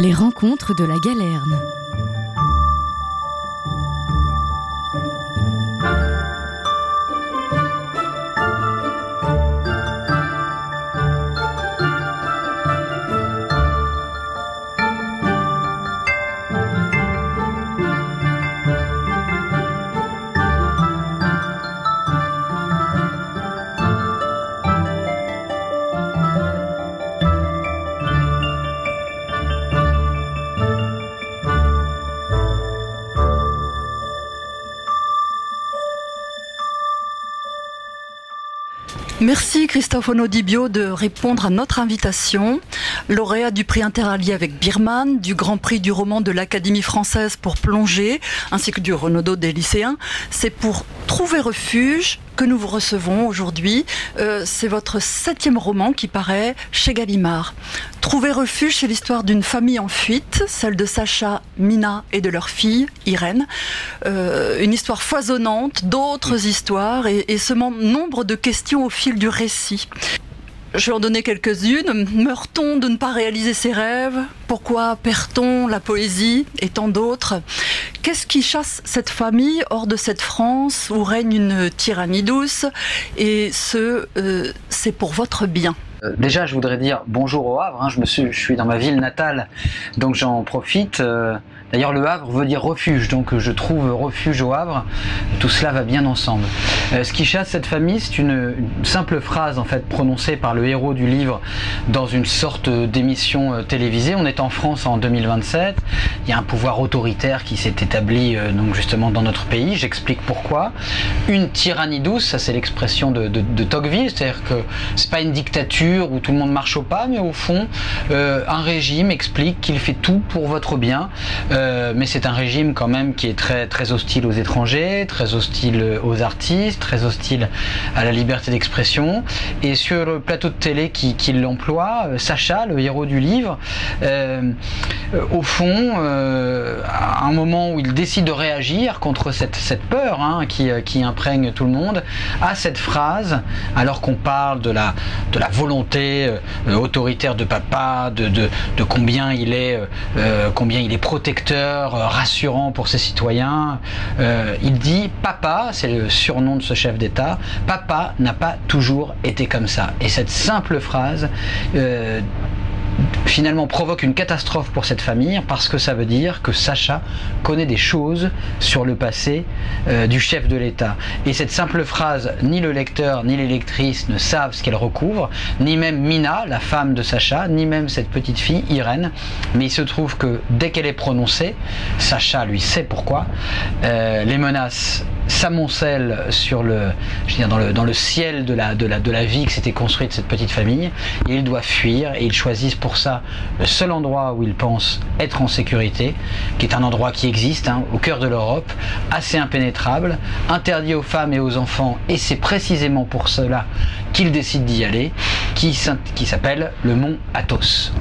Les rencontres de la Galerne. Merci Christophe Onodibio de répondre à notre invitation. Lauréat du prix Interallié avec Birman, du Grand Prix du roman de l'Académie française pour plonger, ainsi que du Renaudot des lycéens. C'est pour trouver refuge que nous vous recevons aujourd'hui. Euh, c'est votre septième roman qui paraît chez Gallimard. Trouver refuge, c'est l'histoire d'une famille en fuite, celle de Sacha, Mina et de leur fille, Irène. Euh, une histoire foisonnante, d'autres histoires et, et semant nombre de questions au fil du récit. Je vais en donner quelques-unes. Meurt-on de ne pas réaliser ses rêves? Pourquoi perd-on la poésie et tant d'autres? Qu'est-ce qui chasse cette famille hors de cette France où règne une tyrannie douce Et ce, euh, c'est pour votre bien. Euh, Déjà, je voudrais dire bonjour au Havre. hein. Je, suis dans ma ville natale, donc j'en profite. Euh, D'ailleurs, le Havre veut dire refuge, donc euh, je trouve refuge au Havre. Tout cela va bien ensemble. Euh, ce qui chasse cette famille, c'est une, simple phrase en fait prononcée par le héros du livre dans une sorte d'émission euh, télévisée. On est en France en 2027. Il y a un pouvoir autoritaire qui s'est établi donc justement dans notre pays. J'explique pourquoi. Une tyrannie douce, ça c'est l'expression de, de, de Tocqueville, c'est-à-dire que c'est pas une dictature où tout le monde marche au pas, mais au fond, un régime explique qu'il fait tout pour votre bien. Euh, mais c'est un régime quand même qui est très, très hostile aux étrangers, très hostile aux artistes, très hostile à la liberté d'expression. Et sur le plateau de télé qui, qui l'emploie, euh, Sacha, le héros du livre, euh, au fond, euh, à un moment où il décide de réagir contre cette, cette peur hein, qui, euh, qui imprègne tout le monde, a cette phrase, alors qu'on parle de la, de la volonté euh, autoritaire de papa, de, de, combien il est, euh, euh, combien il est protecteur, euh, rassurant pour ses citoyens, euh, il dit papa, c'est le surnom de ce chef d'État, papa n'a pas toujours été comme ça. Et cette simple phrase euh, finalement provoque une catastrophe pour cette famille parce que ça veut dire que Sacha connaît des choses sur le passé euh, du chef de l'État. Et cette simple phrase, ni le lecteur ni les lectrices ne savent ce qu'elle recouvre, ni même Mina, la femme de Sacha, ni même cette petite fille, Irène. Mais il se trouve que dès qu'elle est prononcée, Sacha lui sait pourquoi, euh, les menaces s'amoncellent sur le, dans le, ciel de la, vie que s'était construite cette petite famille. Et il doit fuir et ils choisissent pour ça le seul endroit où ils pensent être en sécurité, qui est un endroit qui existe hein, au cœur de l'Europe, assez impénétrable, interdit aux femmes et aux enfants, et c'est précisément pour cela qu'ils décident d'y aller, qui s'appelle le mont Athos.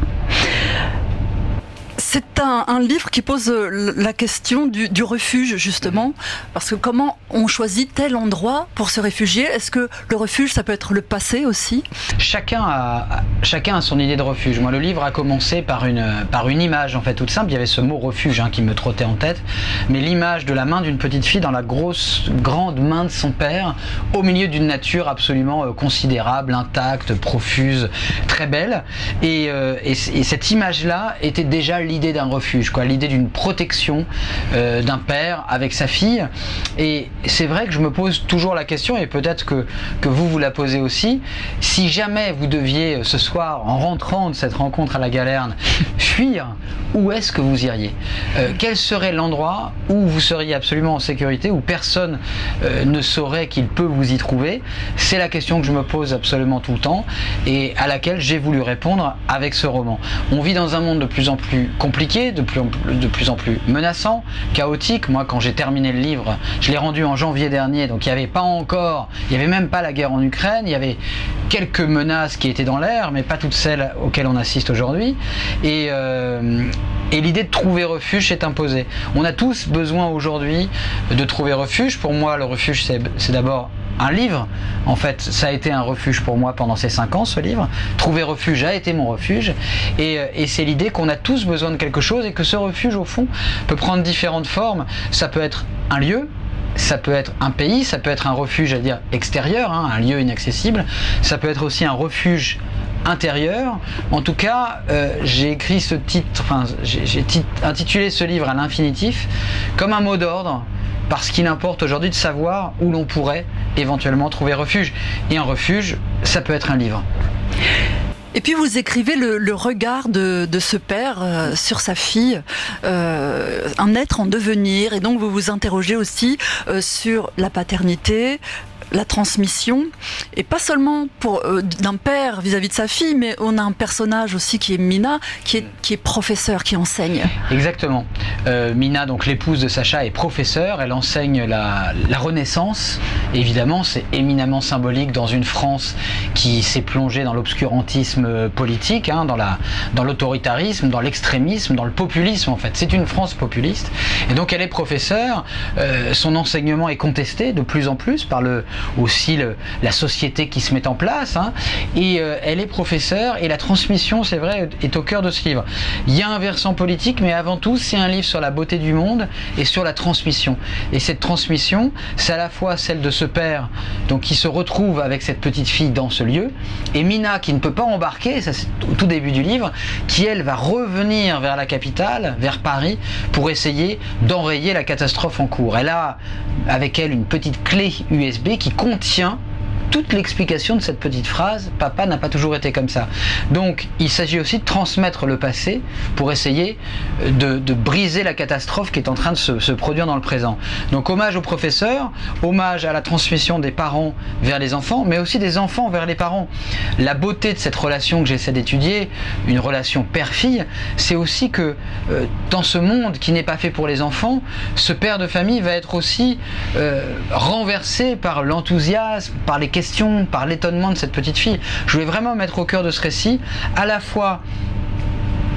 C'est un, livre qui pose euh, la question du, refuge, justement, parce que comment on choisit tel endroit pour se réfugier? Est-ce que le refuge, ça peut être le passé aussi? Chacun a, chacun a son idée de refuge. Moi, le livre a commencé par une, par une image, en fait, toute simple. Il y avait ce mot refuge hein, qui me trottait en tête. Mais l'image de la main d'une petite fille dans la grosse, grande main de son père, au milieu d'une nature absolument euh, considérable, intacte, profuse, très belle. Et, euh, cette image-là était déjà l'idée d'un refuge, quoi, l'idée d'une protection euh, d'un père avec sa fille. Et c'est vrai que je me pose toujours la question, et peut-être que, que vous vous la posez aussi, si jamais vous deviez euh, ce soir, en rentrant de cette rencontre à la Galerne, fuir, où est-ce que vous iriez? Euh, Quel serait l'endroit où vous seriez absolument en sécurité, où personne ne saurait qu'il peut vous y trouver? C'est la question que je me pose absolument tout le temps, et à laquelle j'ai voulu répondre avec ce roman. On vit dans un monde de plus en plus de plus en plus, de plus, en plus menaçant, chaotique. Moi, quand j'ai terminé le livre, je l'ai rendu en janvier dernier, donc il n'y avait pas encore, il n'y avait même pas la guerre en Ukraine, il y avait quelques menaces qui étaient dans l'air, mais pas toutes celles auxquelles on assiste aujourd'hui. Et, euh, Et l'idée de trouver refuge s'est imposée. On a tous besoin aujourd'hui de trouver refuge. Pour moi, le refuge, c'est d'abord un livre. En fait, ça a été un refuge pour moi pendant ces cinq ans, ce livre. Trouver refuge a été mon refuge. Et, euh, et c'est l'idée qu'on a tous besoin de quelque chose et que ce refuge, au fond, peut prendre différentes formes. Ça peut être un lieu, ça peut être un pays, ça peut être un refuge, à dire extérieur, hein, un lieu inaccessible. Ça peut être aussi un refuge intérieur. En tout cas, euh, j'ai écrit ce titre, enfin, j'ai intitulé ce livre à l'infinitif comme un mot d'ordre parce qu'il importe aujourd'hui de savoir où l'on pourrait éventuellement trouver refuge. Et un refuge, ça peut être un livre. Et puis vous écrivez le, regard de, ce père euh, sur sa fille, euh, un être en devenir, et donc vous vous interrogez aussi sur la paternité, la transmission, et pas seulement pour euh, d'un père vis-à-vis de sa fille, mais on a un personnage aussi qui est Mina, qui est, qui est professeur, qui enseigne. Exactement. Euh, Mina, donc l'épouse de Sacha, est professeure, elle enseigne la, Renaissance. évidemment, c'est éminemment symbolique dans une France qui s'est plongée dans l'obscurantisme politique, hein, dans, la, dans l'autoritarisme, dans l'extrémisme, dans le populisme en fait. C'est une France populiste. Et donc elle est professeure, euh, son enseignement est contesté de plus en plus par le, aussi la société qui se met en place. Hein. et euh, elle est professeure et la transmission, c'est vrai, est au cœur de ce livre. Il y a un versant politique, mais avant tout, c'est un livre sur la beauté du monde et sur la transmission. Et cette transmission, c'est à la fois celle de ce père, donc qui se retrouve avec cette petite fille dans ce lieu, et Mina qui ne peut pas embarquer, ça c'est au tout début du livre, qui elle va revenir vers la capitale, vers Paris, pour essayer d'enrayer la catastrophe en cours. Elle a avec elle une petite clé USB qui contient toute l'explication de cette petite phrase papa n'a pas toujours été comme ça. Donc il s'agit aussi de transmettre le passé pour essayer de, briser la catastrophe qui est en train de se, produire dans le présent. Donc hommage aux professeurs, hommage à la transmission des parents vers les enfants, mais aussi des enfants vers les parents. La beauté de cette relation que j'essaie d'étudier, une relation père-fille, c'est aussi que euh, dans ce monde qui n'est pas fait pour les enfants, ce père de famille va être aussi euh, renversé par l'enthousiasme, par les par l'étonnement de cette petite fille. Je voulais vraiment mettre au cœur de ce récit à la fois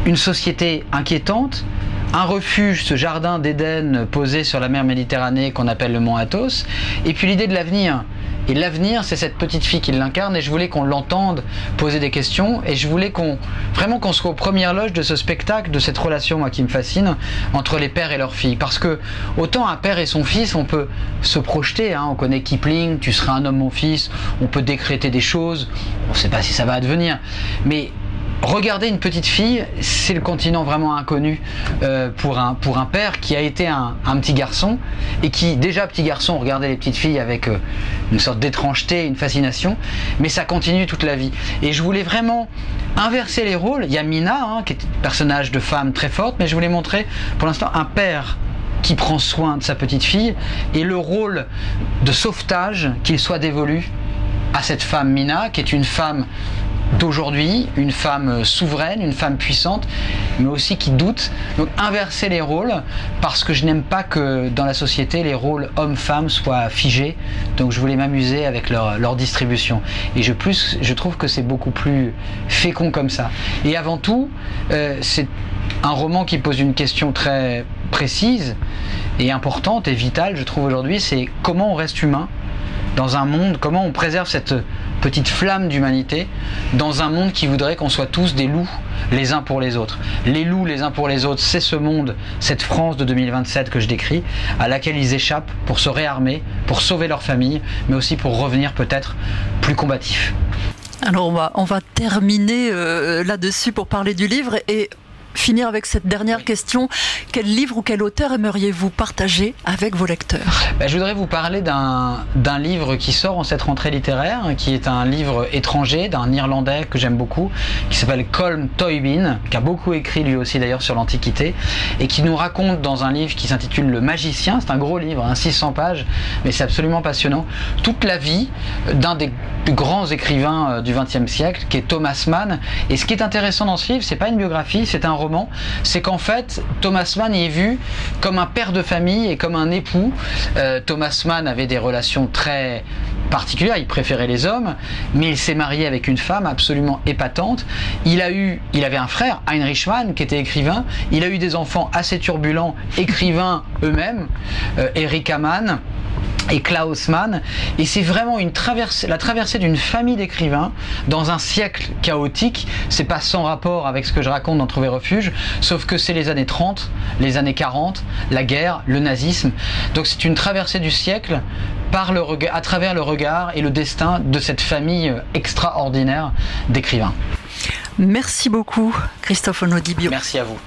une société inquiétante, un refuge, ce jardin d'Éden posé sur la mer Méditerranée qu'on appelle le mont Athos, et puis l'idée de l'avenir. Et l'avenir, c'est cette petite fille qui l'incarne, et je voulais qu'on l'entende poser des questions, et je voulais qu'on vraiment qu'on soit aux premières loges de ce spectacle, de cette relation moi qui me fascine entre les pères et leurs filles, parce que autant un père et son fils, on peut se projeter, hein, on connaît Kipling, tu seras un homme mon fils, on peut décréter des choses, on ne sait pas si ça va advenir, mais Regarder une petite fille, c'est le continent vraiment inconnu euh, pour, un, pour un père qui a été un, petit garçon et qui, déjà petit garçon, regardait les petites filles avec euh, une sorte d'étrangeté, une fascination, mais ça continue toute la vie. Et je voulais vraiment inverser les rôles. Il y a Mina, hein, qui est un personnage de femme très forte, mais je voulais montrer pour l'instant un père qui prend soin de sa petite fille et le rôle de sauvetage qu'il soit dévolu à cette femme Mina, qui est une femme d'aujourd'hui, une femme souveraine, une femme puissante, mais aussi qui doute. Donc inverser les rôles, parce que je n'aime pas que dans la société les rôles hommes-femmes soient figés. Donc je voulais m'amuser avec leur, distribution. Et je, plus, je trouve que c'est beaucoup plus fécond comme ça. Et avant tout, euh, c'est un roman qui pose une question très précise et importante et vitale, je trouve aujourd'hui, c'est comment on reste humain dans un monde, comment on préserve cette petite flamme d'humanité dans un monde qui voudrait qu'on soit tous des loups les uns pour les autres. Les loups les uns pour les autres, c'est ce monde, cette France de 2027 que je décris, à laquelle ils échappent pour se réarmer, pour sauver leur famille, mais aussi pour revenir peut-être plus combatifs. Alors on va, terminer euh, là-dessus pour parler du livre et finir avec cette dernière question. Quel livre ou quel auteur aimeriez-vous partager avec vos lecteurs? Ben, Je voudrais vous parler d'un livre qui sort en cette rentrée littéraire, qui est un livre étranger d'un Irlandais que j'aime beaucoup, qui s'appelle Colm Toybin, qui a beaucoup écrit lui aussi d'ailleurs sur l'Antiquité, et qui nous raconte dans un livre qui s'intitule Le Magicien, c'est un gros livre, hein, 600 pages, mais c'est absolument passionnant, toute la vie d'un des plus grands écrivains euh, du XXe siècle, qui est Thomas Mann. Et ce qui est intéressant dans ce livre, c'est pas une biographie, c'est un c'est qu'en fait, Thomas Mann y est vu comme un père de famille et comme un époux. Euh, Thomas Mann avait des relations très particulières, il préférait les hommes, mais il s'est marié avec une femme absolument épatante. Il a eu, il avait un frère, Heinrich Mann, qui était écrivain. Il a eu des enfants assez turbulents, écrivains eux-mêmes, euh, Erika Mann et Klaus Mann. Et c'est vraiment une traversée, la traversée d'une famille d'écrivains dans un siècle chaotique. C'est pas sans rapport avec ce que je raconte dans Trouver refuge, sauf que c'est les années 30, les années 40, la guerre, le nazisme. Donc c'est une traversée du siècle par le à travers le regard et le destin de cette famille extraordinaire d'écrivains. Merci beaucoup, Christophe Onodibio. Merci à vous.